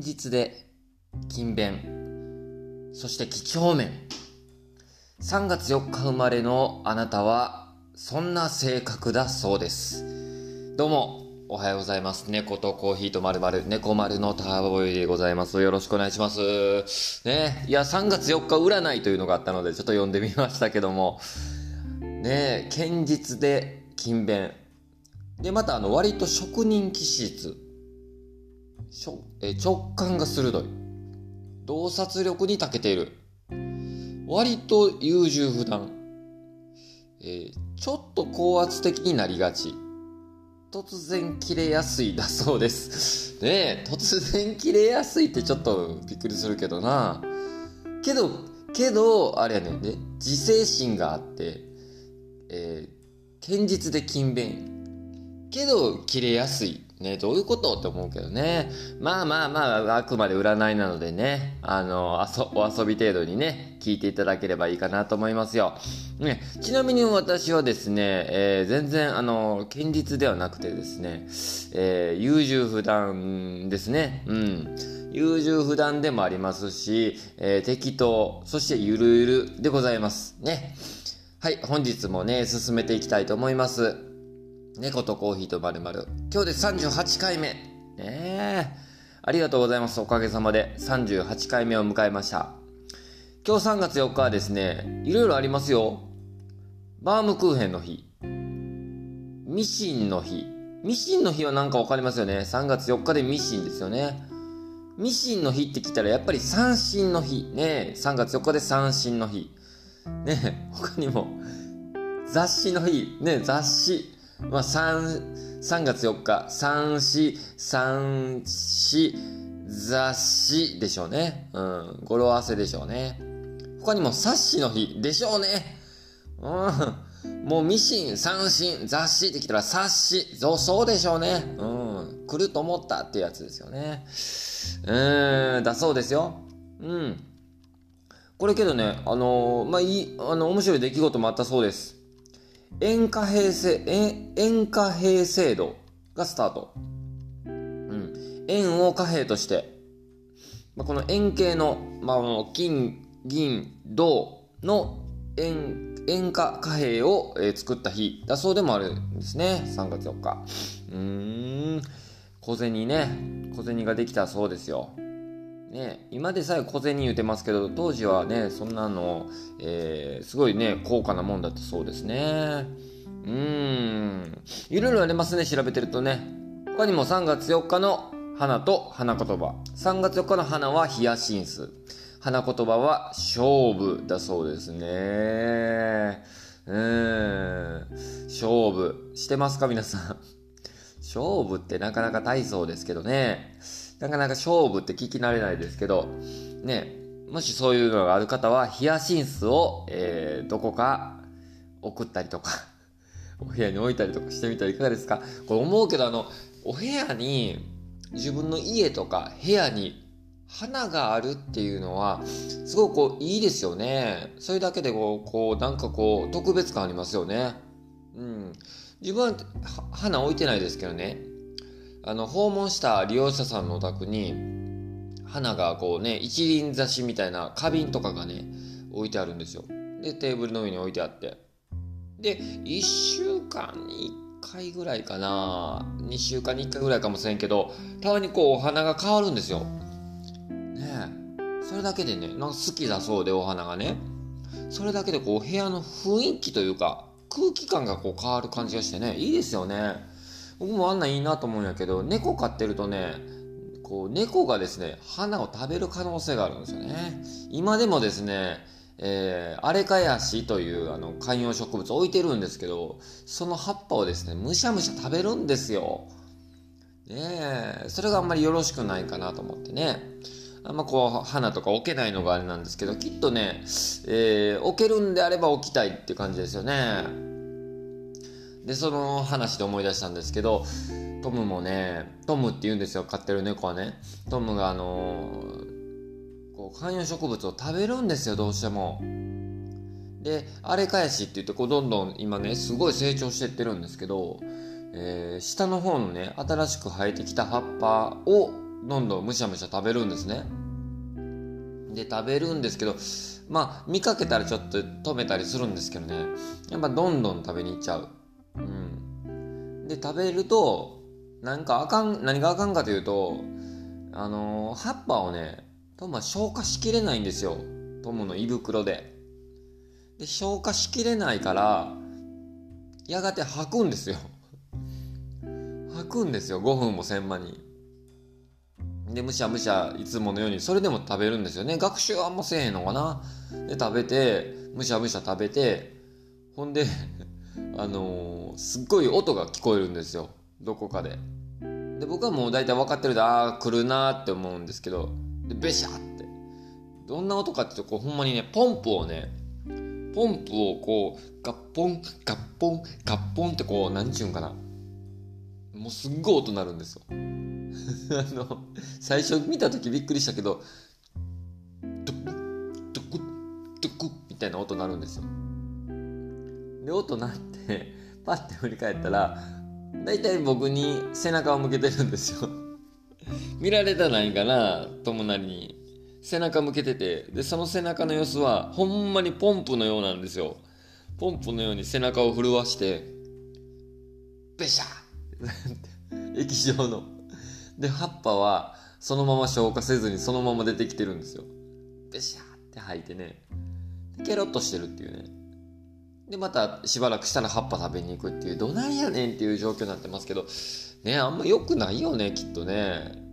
堅実で勤勉そして几帳面。3月4日生まれのあなたはそんな性格だそうです。どうもおはようございます。猫とコーヒーとまるまる猫丸のターボイでございます。よろしくお願いします。ねいや3月4日占いというのがあったのでちょっと読んでみましたけども。ね堅実で勤勉。でまたあの割と職人気質。え直感が鋭い。洞察力に長けている。割と優柔不断、えー、ちょっと高圧的になりがち。突然切れやすいだそうです。ねえ突然切れやすいってちょっとびっくりするけどな。けどけどあれやねん。ね自制心があって、えー、堅実で勤勉。けど切れやすい。ね、どういうことって思うけどね。まあまあまあ、あくまで占いなのでね、あの、あそお遊び程度にね、聞いていただければいいかなと思いますよ。ね、ちなみに私はですね、えー、全然、あの、堅実ではなくてですね、えー、優柔不断ですね。うん。優柔不断でもありますし、えー、適当、そしてゆるゆるでございます。ね。はい、本日もね、進めていきたいと思います。猫とコーヒーとまるまる今日で38回目。ねえ。ありがとうございます。おかげさまで38回目を迎えました。今日3月4日はですねいろいろありますよ。バームクーヘンの日。ミシンの日。ミシンの日は何か分かりますよね。3月4日でミシンですよね。ミシンの日って聞いたらやっぱり三振の日。ね3月4日で三振の日。ね他にも雑誌の日。ね雑誌。まあ、3、3月4日、三子、三子、雑誌でしょうね。うん。語呂合わせでしょうね。他にも冊子の日でしょうね。うん。もうミシン、三振、雑誌ってきたら冊子。そう、そうでしょうね。うん。来ると思ったってやつですよね。うん、だそうですよ。うん。これけどね、あのー、まあ、いい、あの、面白い出来事もあったそうです。円貨幣制、円貨幣制度がスタート。うん。円を貨幣として、まあ、この円形の、まあ、金、銀、銅の円、円貨貨幣を、えー、作った日だそうでもあるんですね。3月4日。うん。小銭ね。小銭ができたそうですよ。ね、今でさえ小銭言うてますけど当時はねそんなの、えー、すごいね高価なもんだったそうですね。うん。いろいろありますね調べてるとね。他にも3月4日の花と花言葉。3月4日の花はヒヤシンス花言葉は勝負だそうですね。うん。勝負してますか皆さん。勝負ってなかなか大層ですけどね。なかなか勝負って聞き慣れないですけど、ね、もしそういうのがある方は、ヒヤシンスを、えー、どこか送ったりとか、お部屋に置いたりとかしてみたらいかがですか？これ思うけど、あの、お部屋に、自分の家とか部屋に花があるっていうのは、すごくこう、いいですよね。それだけでこう、こう、なんかこう、特別感ありますよね。うん。自分は花置いてないですけどね。あの、訪問した利用者さんのお宅に、花がこうね、一輪挿しみたいな花瓶とかがね、置いてあるんですよ。で、テーブルの上に置いてあって。で、1週間に1回ぐらいかな、2週間に1回ぐらいかもしれんけど、たまにこうお花が変わるんですよ。ねえ。それだけでね、なんか好きだそうでお花がね。それだけでこう部屋の雰囲気というか、空気感がこう変わる感じがしてね、いいですよね。僕もあんないいなと思うんやけど、猫飼ってるとね、こう、猫がですね、花を食べる可能性があるんですよね。今でもですね、えー、アレカヤシというあの観葉植物置いてるんですけど、その葉っぱをですね、むしゃむしゃ食べるんですよ。ね、それがあんまりよろしくないかなと思ってね。あんまこう、花とか置けないのがあれなんですけど、きっとね、えー、置けるんであれば置きたいっていう感じですよね。で、その話で思い出したんですけど、トムもね、トムって言うんですよ、飼ってる猫はね。トムがあのー、こう、観葉植物を食べるんですよ、どうしても。で、あれ返しって言って、こう、どんどん今ね、すごい成長してってるんですけど、えー、下の方のね、新しく生えてきた葉っぱをどんどんむしゃむしゃ食べるんですね。で、食べるんですけど、まあ、見かけたらちょっと止めたりするんですけどね、やっぱどんどん食べに行っちゃう。うん。で、食べると、なんかあかん、何があかんかというと、あのー、葉っぱをね、トムは消化しきれないんですよ。トムの胃袋で。で、消化しきれないから、やがて吐くんですよ。吐くんですよ、5分もせん間に。で、むしゃむしゃいつものように、それでも食べるんですよね。学習はあんませえへんのかな。で、食べて、むしゃむしゃ食べて、ほんで、あのー、すっごい音が聞こえるんですよ。どこかで。で、僕はもう大体分かってるで、ああ、来るなって思うんですけど、で、べしゃって。どんな音かっていうと、こう、ほんまにね、ポンプをね、ポンプをこう、ガッポン、ガッポン、ガッポンってこう、なんちゅうんかな。もうすっごい音鳴るんですよ。あの、最初見た時びっくりしたけど、ドクドクドクみたいな音鳴るんですよ。で、音鳴って、パッて振り返ったら、大体僕に背中を向けてるんですよ。見られたないかな、友なりに。背中向けてて、で、その背中の様子は、ほんまにポンプのようなんですよ。ポンプのように背中を震わして、べしゃ液状の。で、葉っぱは、そのまま消化せずにそのまま出てきてるんですよ。べしゃって吐いてね。ケロッとしてるっていうね。で、またしばらくしたら葉っぱ食べに行くっていう、どないやねんっていう状況になってますけど、ね、あんま良くないよね、きっとね。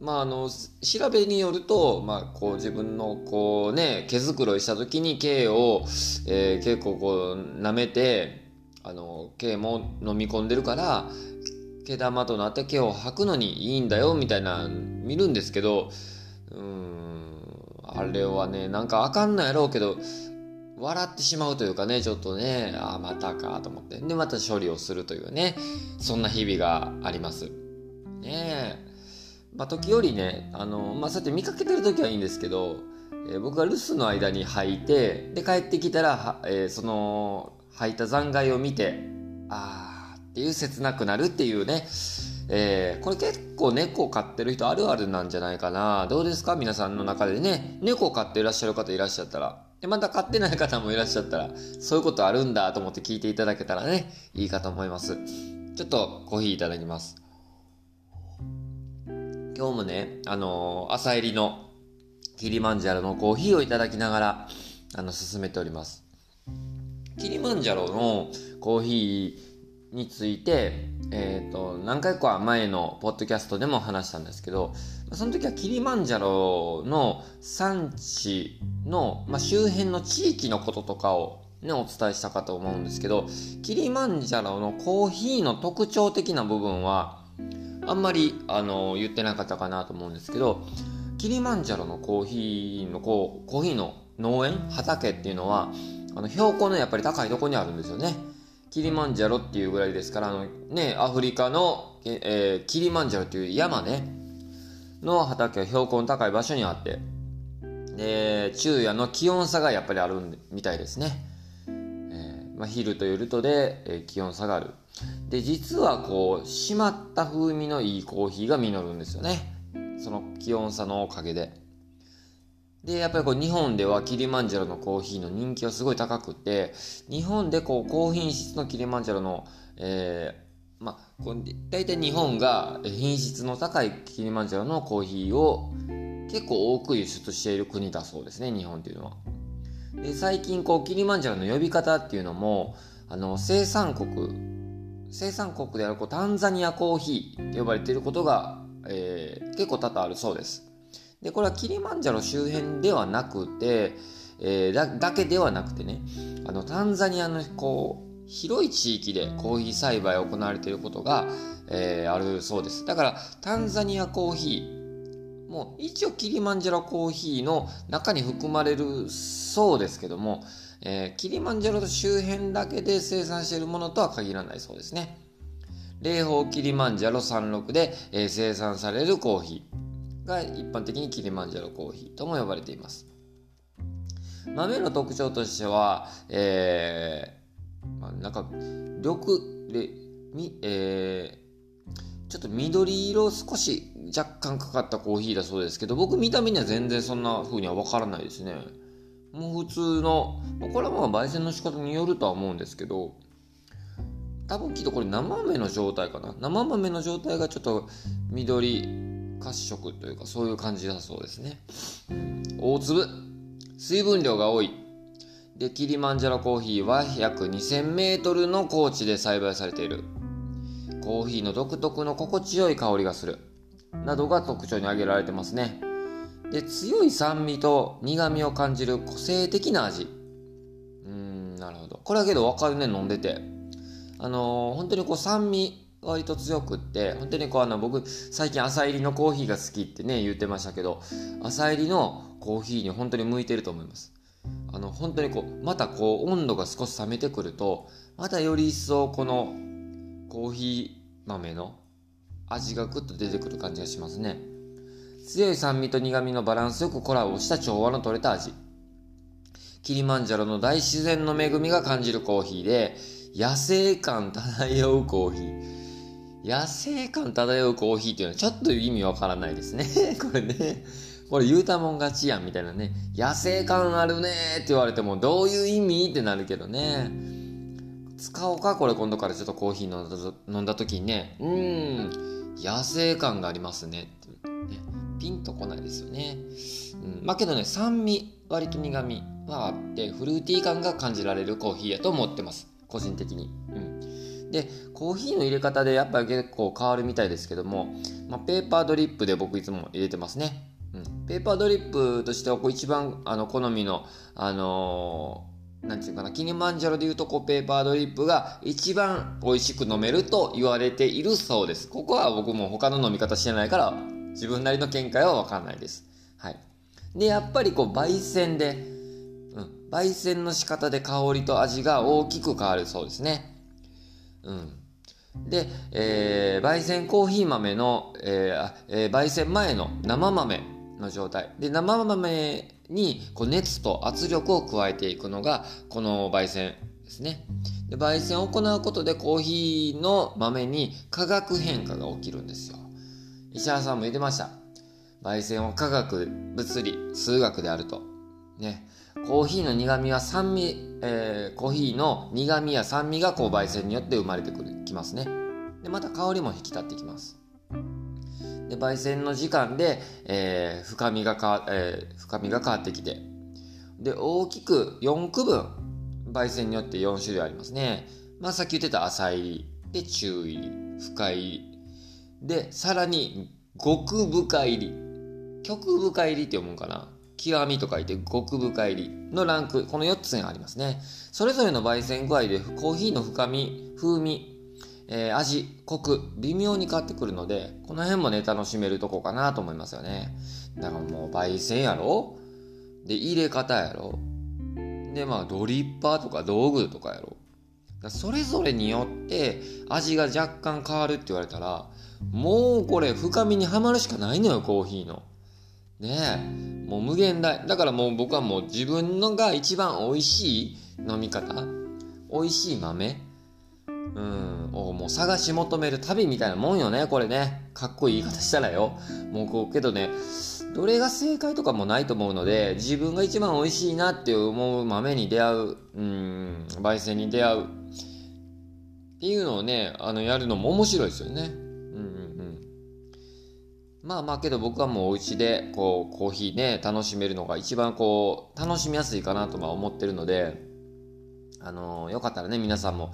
まあ、あの調べによると、まあ、こう自分のこう、ね、毛づくろいした時に毛を、えー、結構こう舐めてあの毛も飲み込んでるから毛玉となって毛を吐くのにいいんだよみたいな見るんですけどうんあれはねなんかあかんのやろうけど笑ってしまうというかねちょっとねああまたかと思って。でまた処理をするというねそんな日々があります。ねえ。まあ、時折ね、あの、まあ、そうやって見かけてる時はいいんですけど、えー、僕が留守の間に履いて、で、帰ってきたら、えー、その、履いた残骸を見て、あーっていう切なくなるっていうね、えー、これ結構猫飼ってる人あるあるなんじゃないかな。どうですか？皆さんの中でね、猫飼っていらっしゃる方いらっしゃったら。で、また飼ってない方もいらっしゃったら、そういうことあるんだと思って聞いていただけたらね、いいかと思います。ちょっとコーヒーいただきます。今日もね、あのー、朝入りのキリマンジャロのコーヒーをいただきながら、あの、進めております。キリマンジャロのコーヒーについて、え、ー、と、何回か前のポッドキャストでも話したんですけど、その時はキリマンジャロの産地の、まあ、周辺の地域のこととかをね、お伝えしたかと思うんですけど、キリマンジャロのコーヒーの特徴的な部分は、あんまり、あの、言ってなかったかなと思うんですけど、キリマンジャロのコーヒーの、こう、コーヒーの農園畑っていうのは、あの、標高のやっぱり高いとこにあるんですよね。キリマンジャロっていうぐらいですから、あの、ね、アフリカの、えー、キリマンジャロっていう山ね、の畑は標高の高い場所にあって、で、昼夜の気温差がやっぱりあるみたいですね。えー、まあ、昼と夜とで、えー、気温差がある。で、実はこう、締まった風味のいいコーヒーが実るんですよね。その気温差のおかげで。で、やっぱりこう日本ではキリマンジャロのコーヒーの人気はすごい高くて、日本でこう高品質のキリマンジャロの、えー、まあ、こう大体日本が品質の高いキリマンジャロのコーヒーを結構多く輸出している国だそうですね、日本っていうのは。で、最近こうキリマンジャロの呼び方っていうのも、あの、生産国生産国であるこうタンザニアコーヒーと呼ばれていることが、えー、結構多々あるそうです。で、これはキリマンジャロ周辺ではなくて、えー、だだけではなくてね、あの、タンザニアのこう、広い地域でコーヒー栽培が行われていることが、えー、あるそうです。だから、タンザニアコーヒー、もう一応キリマンジャロコーヒーの中に含まれるそうですけども、えー、キリマンジャロと周辺だけで生産しているものとは限らないそうですね。霊峰キリマンジャロ36で、えー、生産されるコーヒーが一般的にキリマンジャロコーヒーとも呼ばれています。豆の特徴としては、えー、まあ、なんか、緑で、み、えー、ちょっと緑色少し若干かかったコーヒーだそうですけど、僕見た目には全然そんな風にはわからないですね。もう普通の、これはまあ焙煎の仕方によるとは思うんですけど、多分きっとこれ生豆の状態かな。生豆の状態がちょっと緑褐色というかそういう感じだそうですね。大粒。水分量が多い。で、キリマンジャロコーヒーは約2000メートルの高地で栽培されている。コーヒーの独特の心地よい香りがする。などが特徴に挙げられてますね。で、強い酸味と苦味を感じる個性的な味。うーん、なるほど。これはけどわかるね、飲んでて。あのー、本当にこう酸味割と強くって、本当にこうあの僕最近朝入りのコーヒーが好きってね言ってましたけど、朝入りのコーヒーに本当に向いてると思います。あの本当にこう、またこう温度が少し冷めてくると、またより一層このコーヒー豆の味がぐっと出てくる感じがしますね。強い酸味と苦味のバランスよくコラボした調和の取れた味。キリマンジャロの大自然の恵みが感じるコーヒーで、野生感漂うコーヒー。野生感漂うコーヒーっていうのはちょっと意味わからないですね。これね。これ言うたもん勝ちやんみたいなね。野生感あるねって言われてもどういう意味ってなるけどね。使おうかこれ今度からちょっとコーヒー飲んだ飲んだ時にね。うーん。野生感がありますねね。ピンとこないですよね。うん。まあけどね、酸味、割と苦味はあって、フルーティー感が感じられるコーヒーやと思ってます。個人的に。うん。で、コーヒーの入れ方でやっぱり結構変わるみたいですけども、まあ、ペーパードリップで僕いつも入れてますね。うん。ペーパードリップとしてはこう一番あの好みの、あのー、なんていうかな、キニマンジャロでいうとこうペーパードリップが一番美味しく飲めると言われているそうです。ここは僕も他の飲み方してないから自分なりの見解はわかんないです。はい。で、やっぱりこう焙煎で、うん、焙煎の仕方で香りと味が大きく変わるそうですね。うん。で、えー、焙煎コーヒー豆の、えーえー、焙煎前の生豆の状態。で、生豆にこう熱と圧力を加えていくのが、この焙煎ですね。で、焙煎を行うことでコーヒーの豆に化学変化が起きるんですよ。石原さんも言ってました。焙煎は科学、物理、数学であると。ね。コーヒーの苦味は酸味、えー、コーヒーの苦味や酸味がこう焙煎によって生まれてくる、きますね。で、また香りも引き立ってきます。で、焙煎の時間で、えー、深みがか、えー、深みが変わってきて、で、大きく4区分、焙煎によって4種類ありますね。まあ、さっき言ってた浅入り、で、中入り、深入り、で、さらに、極深入り。極深入りって読むんかな？極みと書いて極深入りのランク、この4つがありますね。それぞれの焙煎具合でコーヒーの深み、風味、えー、味、コク、微妙に変わってくるので、この辺もね、楽しめるとこかなと思いますよね。だからもう焙煎やろ？で、入れ方やろ？で、まあ、ドリッパーとか道具とかやろ？それぞれによって味が若干変わるって言われたら、もうこれ深みにはまるしかないのよ、コーヒーの。ねえ。もう無限大。だからもう僕はもう自分のが一番美味しい飲み方美味しい豆うん、をもう探し求める旅みたいなもんよね、これね。かっこいい言い方したらよ。もうこう、けどね、どれが正解とかもないと思うので、自分が一番美味しいなって思う豆に出会う、うん、焙煎に出会う。っていうのをね、あの、やるのも面白いですよね。まあまあけど僕はもうお家で、こう、コーヒーね、楽しめるのが一番こう、楽しみやすいかなとは思ってるので、あのよかったらね、皆さんも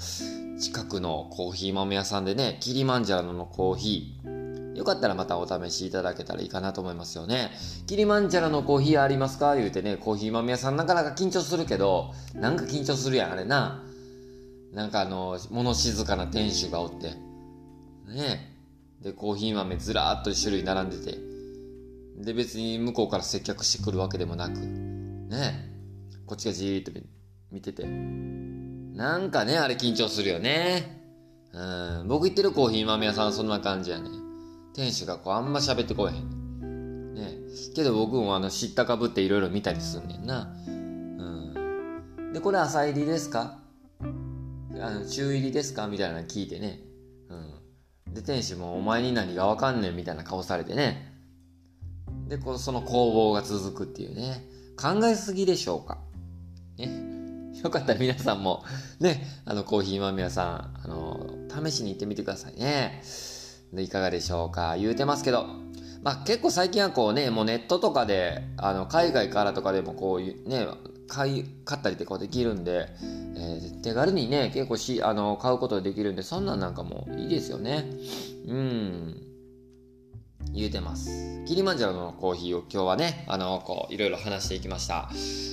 近くのコーヒー豆屋さんでね、キリマンジャロのコーヒー、よかったらまたお試しいただけたらいいかなと思いますよね。キリマンジャロのコーヒーありますか？言うてね、コーヒー豆屋さんなかなか緊張するけど、なんか緊張するやん、あれな。なんかあの、物静かな店主がおって。ねで、コーヒー豆ずらーっと種類並んでて。で、別に向こうから接客してくるわけでもなく。ねこっちがじーっと見てて。なんかね、あれ緊張するよね。うん。僕行ってるコーヒー豆屋さんそんな感じやね。店主がこうあんま喋ってこえへん。ね。けど僕もあの知ったかぶっていろいろ見たりすんねんな。うん。で、これ朝入りですか？あの、中入りですか？みたいなの聞いてね。で、店主もお前に何がわかんねんみたいな顔されてね。で、こうその攻防が続くっていうね。考えすぎでしょうか。ね。よかったら皆さんも、ね、あの、コーヒー豆屋さん、あの、試しに行ってみてくださいね。で、いかがでしょうか。言うてますけど、まあ結構最近はこうね、もうネットとかで、あの、海外からとかでもこういうね、買い、買ったりってこうできるんで、えー、手軽にね、結構し、あの、買うことができるんで、そんなんなんかもいいですよね。うん。言うてます。キリマンジャロのコーヒーを今日はね、あの、こう、いろいろ話していきました。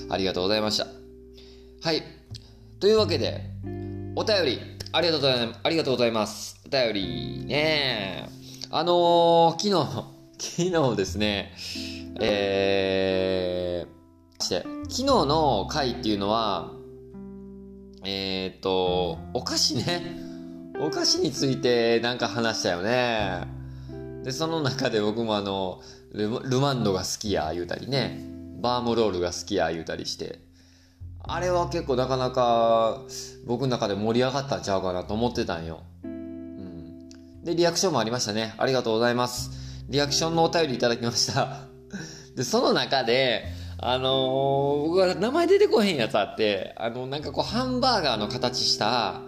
ありがとうございました。はい。というわけで、お便り、ありがとうございます。ありがとうございます。お便り、ねあのー、昨日、昨日ですね、えー、して、昨日の回っていうのは、えー、っと、お菓子ね。お菓子についてなんか話したよね。で、その中で僕もあの、ルマンドが好きや言うたりね、バームロールが好きや言うたりして、あれは結構なかなか僕の中で盛り上がったんちゃうかなと思ってたんよ。うん。で、リアクションもありましたね。ありがとうございます。リアクションのお便りいただきました。で、その中で、あのー、僕は名前出てこへんやつあって、あの、なんかこう、ハンバーガーの形した、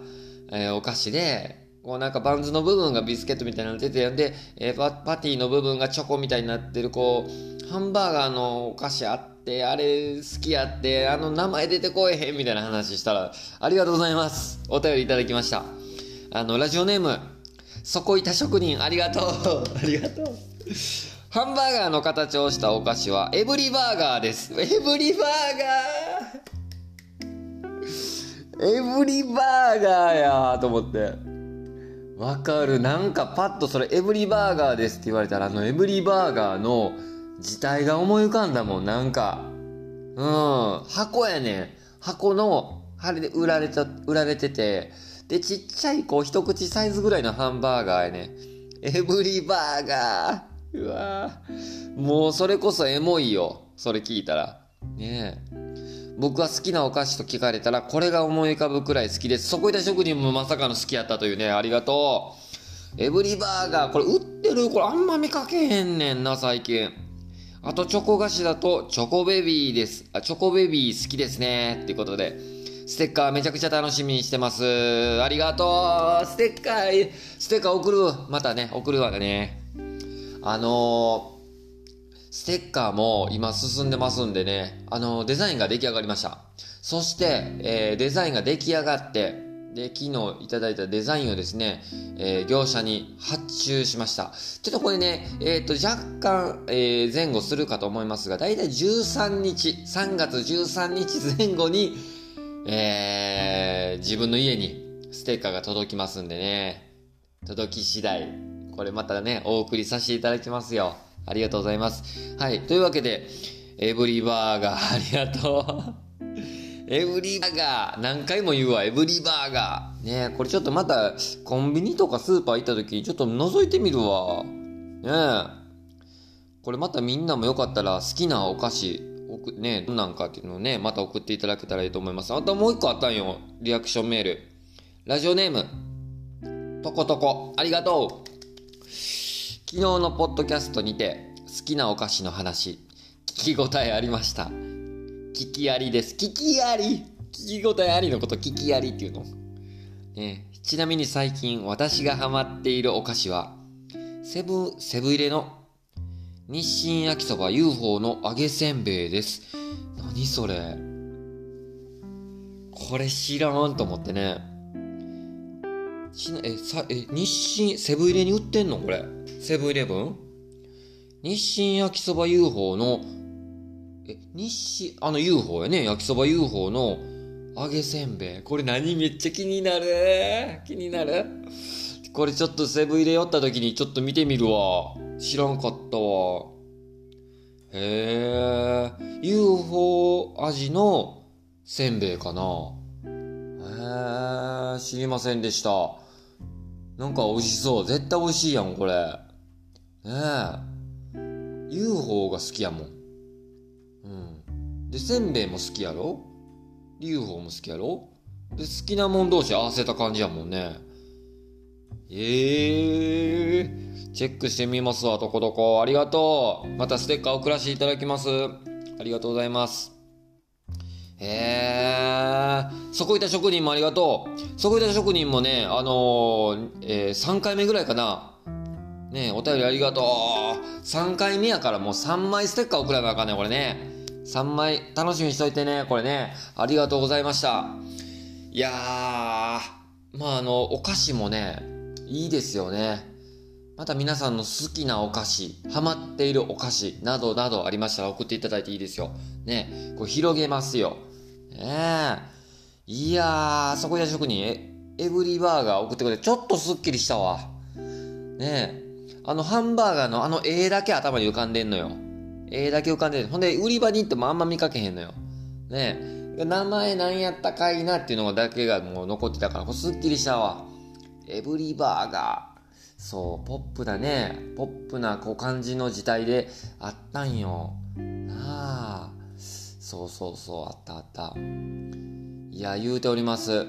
えー、お菓子で、こうなんかバンズの部分がビスケットみたいなの出てで、えー、パパティの部分がチョコみたいになってる、こう、ハンバーガーのお菓子あって、あれ好きやって、あの名前出てこえへんみたいな話したら、ありがとうございます。お便りいただきました。あの、ラジオネーム、そこいた職人、ありがとう。ありがとう。ハンバーガーの形をしたお菓子はエブリバーガーです。エブリバーガーエブリバーガーやと思って。わかる。なんかパッとそれエブリバーガーですって言われたら、あのエブリバーガーの字体が思い浮かんだもん、なんか。うん。箱やねん。箱の、あれで売られた、売られてて、で、ちっちゃい、こう、一口サイズぐらいのハンバーガーやねエブリバーガー。うわもうそれこそエモいよ。それ聞いたら。ねえ。僕は好きなお菓子と聞かれたら、これが思い浮かぶくらい好きです。そこいた職人もまさかの好きやったというね、ありがとう。エブリバーガー、これ売ってる？これあんま見かけへんねんな、最近。あと、チョコ菓子だと、チョコベビーです。あ、チョコベビー好きですね。っていうことで、ステッカーめちゃくちゃ楽しみにしてます。ありがとう。ステッカー、ステッカー送る。またね、送るわね。あの、ステッカーも今進んでますんでね、あの、デザインが出来上がりました。そして、えー、デザインが出来上がって、で、昨日いただいたデザインをですね、えー、業者に発注しました。ちょっとこれね、えっ、ー、と、若干、えー、前後するかと思いますが、だいたい13日、3月13日前後に、えー、自分の家にステッカーが届きますんでね、届き次第、これまたね、お送りさせていただきますよ。ありがとうございます。はい。というわけで、エブリバーガー、ありがとう。エブリバーガー、何回も言うわ、エブリバーガー。ねこれちょっとまた、コンビニとかスーパー行った時にちょっと覗いてみるわ。ねこれまたみんなもよかったら好きなお菓子、ね、どんなんかっていうのをね、また送っていただけたらいいと思います。あともう一個あったんよ。リアクションメール。ラジオネーム。とことこ。ありがとう。昨日のポッドキャストにて好きなお菓子の話聞き応えありました。聞きありです。聞きあり！聞き応えありのこと聞きありっていうの、ね、ちなみに最近私がハマっているお菓子はセブセブ入れの日清焼きそば UFO の揚げせんべいです。何それ？これ知らんと思ってね。しなえさえ日清セブン入れに売ってんの？これセブンイレブン？日清焼きそば UFO の、え、日清、あの UFO やね、焼きそば UFO の揚げせんべい。これ何？めっちゃ気になる気になる？これちょっとセブン入れ寄った時にちょっと見てみるわ。知らんかったわ。へえ、UFO 味のせんべいかな。へえ、知りませんでした。なんか美味しそう。絶対美味しいやん、これ。ねえ。UFO が好きやもん。うん。で、せんべいも好きやろ ?UFO も好きやろ？で、好きなもん同士合わせた感じやもんね。ええー、チェックしてみますわ、とこどこ。ありがとう。またステッカー送らせていただきます。ありがとうございます。へえー、そこいた職人もありがとう。そこいた職人もね、あのー、えー、3回目ぐらいかな。ねお便りありがとう。3回目やからもう3枚ステッカー送らなあかんね、これね。3枚楽しみにしといてね、これね。ありがとうございました。いやー、まああの、お菓子もね、いいですよね。また皆さんの好きなお菓子、ハマっているお菓子などなどありましたら送っていただいていいですよ。ね、これ広げますよ。ねえ。いやー、そこで職人、エブリバーガー送ってくれて、ちょっとスッキリしたわ。ねえ。あのハンバーガーのあの絵だけ頭に浮かんでんのよ。絵だけ浮かんでる。ほんで、売り場に行ってもあんま見かけへんのよ。ねえ。名前何やったかいなっていうのだけがもう残ってたから、すっきりしたわ。エブリバーガー。そう、ポップだね。ポップなこう感じの時代であったんよ。なあ。そうそうそう、あったあった。いや、言うております。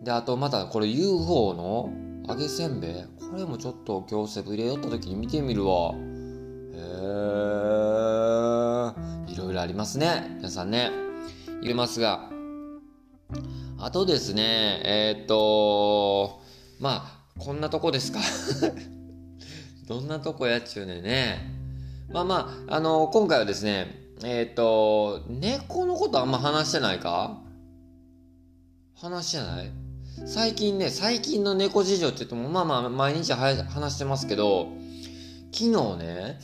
で、あとまたこれ UFO の揚げせんべいこれもちょっと今日セブリ寄った時に見てみるわ。へえ。いろいろありますね。皆さんね。入れますが。あとですね、えー、っと、まあ、こんなとこですか。どんなとこやっちゅうねね。まあまあ、あの、今回はですね、えっ、ー、と、猫のことあんま話してないか？話してない？最近ね、最近の猫事情って言っても、まあまあ、毎日話してますけど、昨日ね、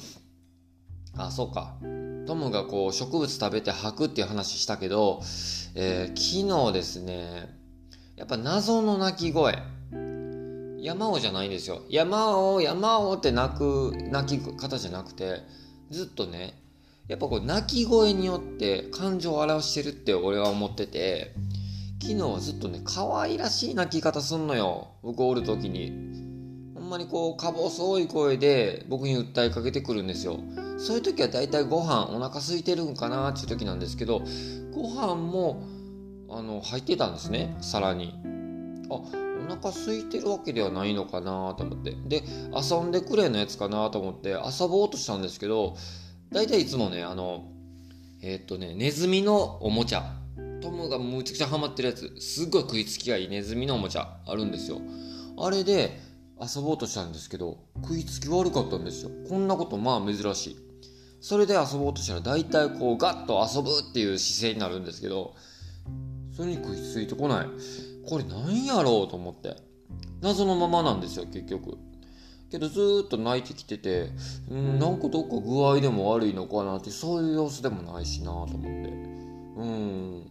あ、そうか。トムがこう植物食べて吐くっていう話したけど、えー、昨日ですね、やっぱ謎の鳴き声。山王じゃないんですよ。山王、山王って鳴く、鳴き方じゃなくて、ずっとね、やっぱこう鳴き声によって感情を表してるって俺は思ってて昨日はずっとね可愛らしい鳴き方すんのよ。僕おる時に。ほんまにこうか細い声で僕に訴えかけてくるんですよ。そういう時は大体ご飯お腹空いてるんかなっていう時なんですけどご飯もあの入ってたんですね。皿に。あお腹空いてるわけではないのかなと思って。で遊んでくれのやつかなと思って遊ぼうとしたんですけど大体いつもね、あの、えー、っとね、ネズミのおもちゃ。トムがむちゃくちゃハマってるやつ、すっごい食いつきがいいネズミのおもちゃあるんですよ。あれで遊ぼうとしたんですけど、食いつき悪かったんですよ。こんなことまあ珍しい。それで遊ぼうとしたら大体こうガッと遊ぶっていう姿勢になるんですけど、それに食いついてこない。これ何やろうと思って。謎のままなんですよ、結局。けどずっと泣いてきてて、うん、なんかどっか具合でも悪いのかなって、そういう様子でもないしなと思って。うん。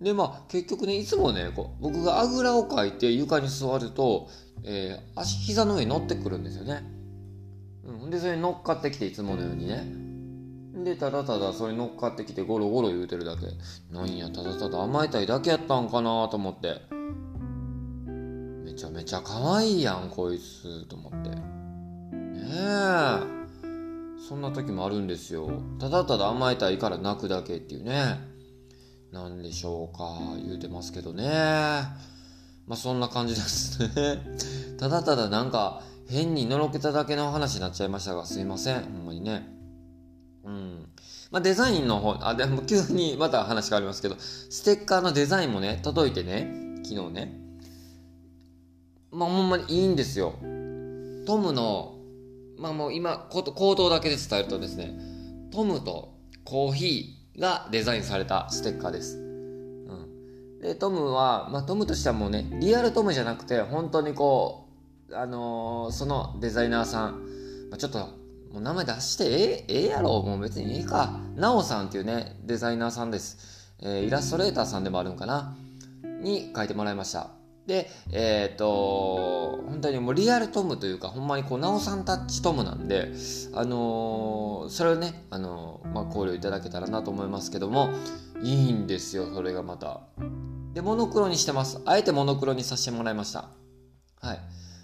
で、まあ、結局ね、いつもね、こう僕があぐらをかいて床に座ると、えー、足、膝の上に乗ってくるんですよね。うん。で、それに乗っかってきて、いつものようにね。で、ただただそれ乗っかってきてゴロゴロ言うてるだけ。なんや、ただただ甘えたいだけやったんかなと思って。めちゃめちゃ可愛いやん、こいつ、と思って。え。そんな時もあるんですよ。ただただ甘えたいから泣くだけっていうね。何でしょうか。言うてますけどね。まあそんな感じですね。ただただなんか変にのろけただけの話になっちゃいましたがすいません。ほんまにね。うん。まあ、デザインの方、あ、でも急にまた話変わりますけど、ステッカーのデザインもね、届いてね、昨日ね。まあ、ほんまにいいんですよ。トムのまあもう今、口頭だけで伝えるとですね、トムとコーヒーがデザインされたステッカーです。うん。で、トムは、まあトムとしてはもうね、リアルトムじゃなくて、本当にこう、あのー、そのデザイナーさん、まあ、ちょっと、もう名前出してええ、ええやろ、もう別にいいか。なおさんっていうね、デザイナーさんです。えー、イラストレーターさんでもあるんかな？に書いてもらいました。で、えっ、ー、と、本当にもうリアルトムというか、ほんまにこう、なおさんタッチトムなんで、あのー、それをね、あのー、まあ、考慮いただけたらなと思いますけども、いいんですよ、それがまた。で、モノクロにしてます。あえてモノクロにさせてもらいました。はい。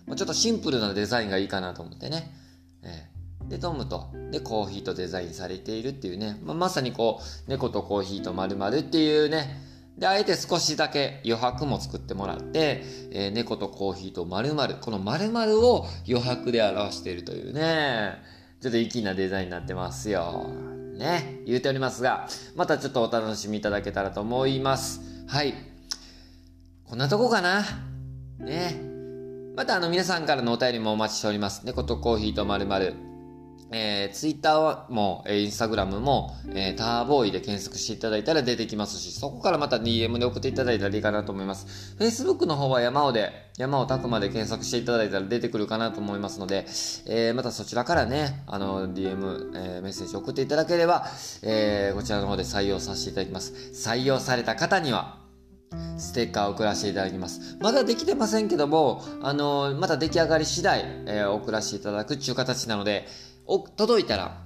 ま、ちょっとシンプルなデザインがいいかなと思ってね。えー、で、トムと、で、コーヒーとデザインされているっていうね、まあ、まさにこう、猫とコーヒーと〇〇っていうね、で、あえて少しだけ余白も作ってもらって、えー、猫とコーヒーと〇〇、この〇〇を余白で表しているというね、ちょっと粋なデザインになってますよ。ね、言うておりますが、またちょっとお楽しみいただけたらと思います。はい。こんなとこかな。ね。またあの皆さんからのお便りもお待ちしております。猫とコーヒーとまるまる。えー、ツイッターも、えー、インスタグラムも、えー、ターボーイで検索していただいたら出てきますし、そこからまた DM で送っていただいたらいいかなと思います。Facebook の方は山尾で、山尾拓馬で検索していただいたら出てくるかなと思いますので、えー、またそちらからね、あの、DM、えー、メッセージ送っていただければ、えー、こちらの方で採用させていただきます。採用された方には、ステッカーを送らせていただきます。まだできてませんけども、あのまた出来上がり次第、えー、送らせていただくっていう形なので、お、届いたら、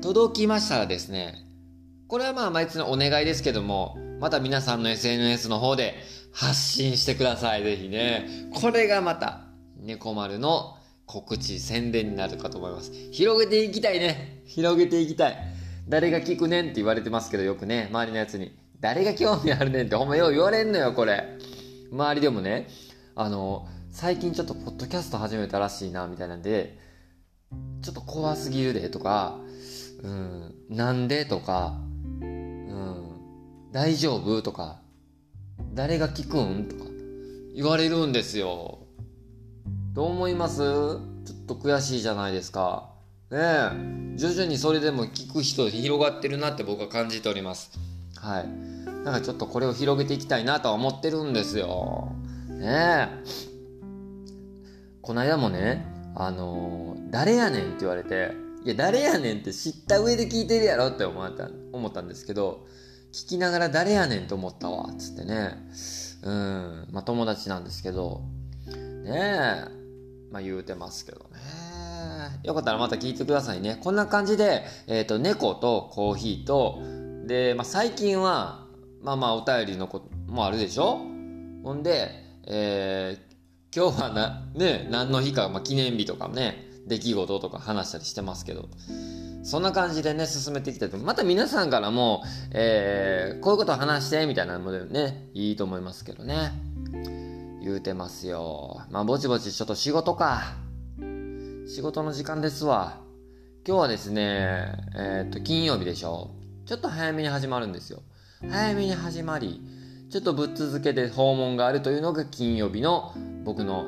届きましたらですね、これはまあ毎日のお願いですけども、また皆さんの SNS の方で発信してください。ぜひね。これがまた、猫丸の告知、宣伝になるかと思います。広げていきたいね。広げていきたい。誰が聞くねんって言われてますけど、よくね、周りのやつに。誰が興味あるねんってほんまよう言われんのよ、これ。周りでもね、あの、最近ちょっとポッドキャスト始めたらしいな、みたいなんで、ちょっと怖すぎるでとか、うん、なんでとか、うん、大丈夫とか、誰が聞くんとか言われるんですよ。どう思います？ちょっと悔しいじゃないですか。ねえ、徐々にそれでも聞く人広がってるなって僕は感じております。はい。なんかちょっとこれを広げていきたいなとは思ってるんですよ。ねえ。この間もね、あのー、誰やねんって言われて、いや、誰やねんって知った上で聞いてるやろって思った思ったんですけど、聞きながら誰やねんと思ったわ、つってね。うん、まあ友達なんですけど、ねえ、まあ言うてますけどね。よかったらまた聞いてくださいね。こんな感じで、えっ、ー、と、猫とコーヒーと、で、まあ最近は、まあまあお便りのこともあるでしょ？ほんで、えー、今日はな、ね、何の日か、まあ、記念日とかね、出来事とか話したりしてますけど、そんな感じでね、進めていきたいと。また皆さんからも、えー、こういうこと話して、みたいなのでね、いいと思いますけどね。言うてますよ。まあ、ぼちぼちちょっと仕事か。仕事の時間ですわ。今日はですね、えー、っと、金曜日でしょ。ちょっと早めに始まるんですよ。早めに始まり、ちょっとぶっ続けて訪問があるというのが金曜日の僕の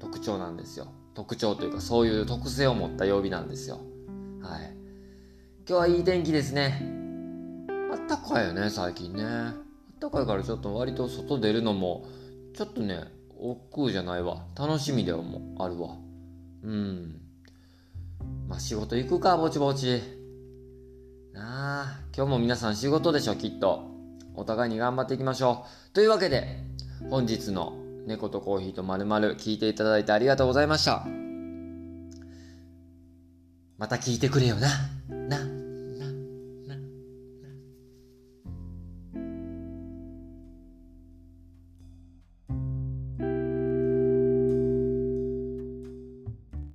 特徴なんですよ。特徴というかそういう特性を持った曜日なんですよ。はい。今日はいい天気ですね。あったかいよね、最近ね。あったかいからちょっと割と外出るのも、ちょっとね、億劫じゃないわ。楽しみではもあるわ。うん。まあ仕事行くか、ぼちぼち。なあ、今日も皆さん仕事でしょ、きっと。お互いに頑張っていきましょう。というわけで、本日の猫とコーヒーとまるまる聞いていただいてありがとうございました。また聞いてくれよな。な。